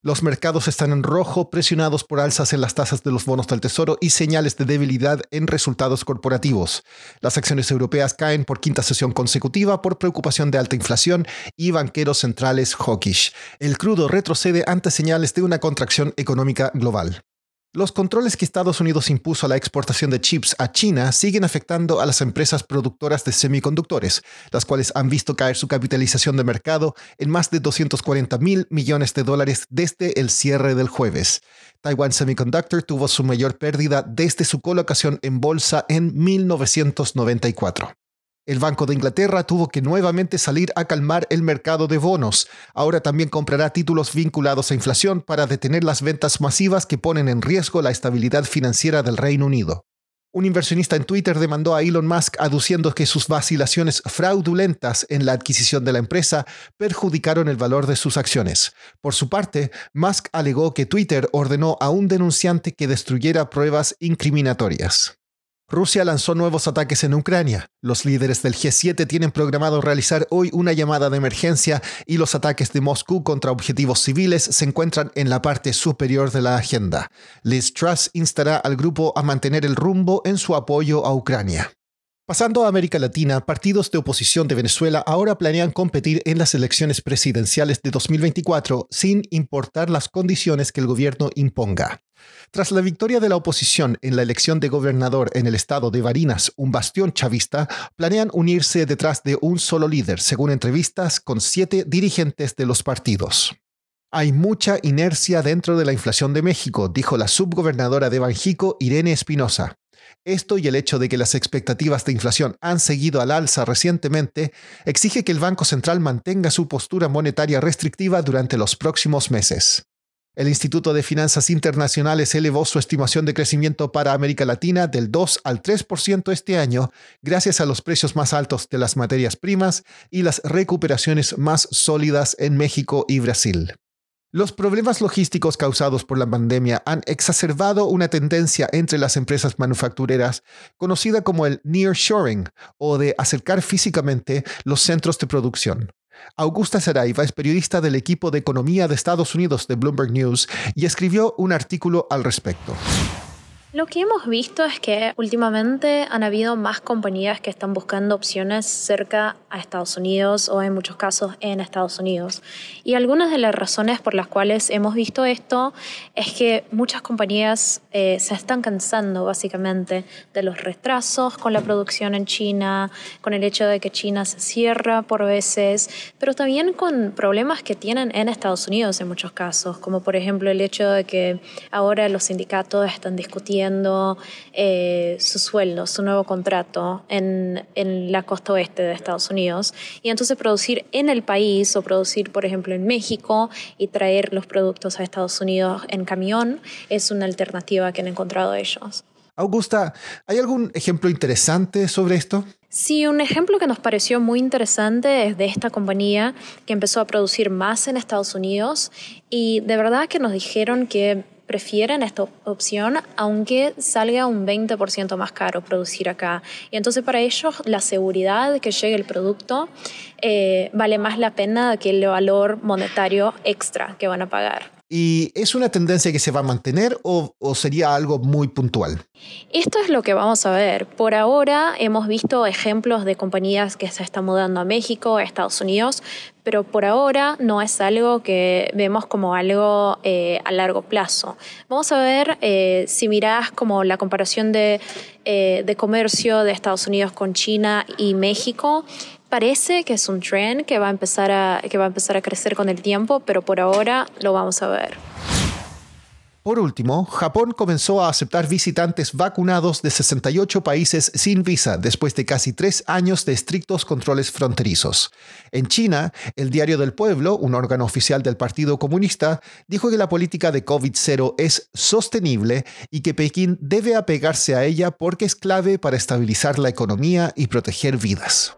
Los mercados están en rojo, presionados por alzas en las tasas de los bonos del Tesoro y señales de debilidad en resultados corporativos. Las acciones europeas caen por quinta sesión consecutiva por preocupación de alta inflación y banqueros centrales hawkish. El crudo retrocede ante señales de una contracción económica global. Los controles que Estados Unidos impuso a la exportación de chips a China siguen afectando a las empresas productoras de semiconductores, las cuales han visto caer su capitalización de mercado en más de 240 mil millones de dólares desde el cierre del jueves. Taiwan Semiconductor tuvo su mayor pérdida desde su colocación en bolsa en 1994. El Banco de Inglaterra tuvo que nuevamente salir a calmar el mercado de bonos. Ahora también comprará títulos vinculados a inflación para detener las ventas masivas que ponen en riesgo la estabilidad financiera del Reino Unido. Un inversionista en Twitter demandó a Elon Musk aduciendo que sus vacilaciones fraudulentas en la adquisición de la empresa perjudicaron el valor de sus acciones. Por su parte, Musk alegó que Twitter ordenó a un denunciante que destruyera pruebas incriminatorias. Rusia lanzó nuevos ataques en Ucrania. Los líderes del G7 tienen programado realizar hoy una llamada de emergencia y los ataques de Moscú contra objetivos civiles se encuentran en la parte superior de la agenda. Liz Truss instará al grupo a mantener el rumbo en su apoyo a Ucrania. Pasando a América Latina, partidos de oposición de Venezuela ahora planean competir en las elecciones presidenciales de 2024 sin importar las condiciones que el gobierno imponga. Tras la victoria de la oposición en la elección de gobernador en el estado de Barinas, un bastión chavista, planean unirse detrás de un solo líder, según entrevistas con siete dirigentes de los partidos. Hay mucha inercia dentro de la inflación de México, dijo la subgobernadora de Banjico, Irene Espinosa. Esto y el hecho de que las expectativas de inflación han seguido al alza recientemente exige que el Banco Central mantenga su postura monetaria restrictiva durante los próximos meses. El Instituto de Finanzas Internacionales elevó su estimación de crecimiento para América Latina del 2 al 3% este año, gracias a los precios más altos de las materias primas y las recuperaciones más sólidas en México y Brasil. Los problemas logísticos causados por la pandemia han exacerbado una tendencia entre las empresas manufactureras conocida como el nearshoring o de acercar físicamente los centros de producción. Augusta Saraiva es periodista del equipo de economía de Estados Unidos de Bloomberg News y escribió un artículo al respecto. Lo que hemos visto es que últimamente han habido más compañías que están buscando opciones cerca a Estados Unidos o en muchos casos en Estados Unidos. Y algunas de las razones por las cuales hemos visto esto es que muchas compañías eh, se están cansando básicamente de los retrasos con la producción en China, con el hecho de que China se cierra por veces, pero también con problemas que tienen en Estados Unidos en muchos casos, como por ejemplo el hecho de que ahora los sindicatos están discutiendo eh, su sueldo, su nuevo contrato en, en la costa oeste de Estados Unidos. Y entonces producir en el país o producir, por ejemplo, en México y traer los productos a Estados Unidos en camión es una alternativa que han encontrado ellos. Augusta, ¿hay algún ejemplo interesante sobre esto? Sí, un ejemplo que nos pareció muy interesante es de esta compañía que empezó a producir más en Estados Unidos y de verdad que nos dijeron que prefieren esta opción aunque salga un 20% más caro producir acá. Y entonces para ellos la seguridad que llegue el producto eh, vale más la pena que el valor monetario extra que van a pagar. ¿Y es una tendencia que se va a mantener o, sería algo muy puntual? Esto es lo que vamos a ver. Por ahora hemos visto ejemplos de compañías que se están mudando a México, a Estados Unidos, pero por ahora no es algo que vemos como algo eh, a largo plazo. Vamos a ver eh, si mirás como la comparación de, eh, de comercio de Estados Unidos con China y México parece que es un trend que va a empezar a, que va a, empezar a crecer con el tiempo, pero por ahora lo vamos a ver. Por último, Japón comenzó a aceptar visitantes vacunados de 68 países sin visa después de casi tres años de estrictos controles fronterizos. En China, el Diario del Pueblo, un órgano oficial del Partido Comunista, dijo que la política de COVID-0 es sostenible y que Pekín debe apegarse a ella porque es clave para estabilizar la economía y proteger vidas.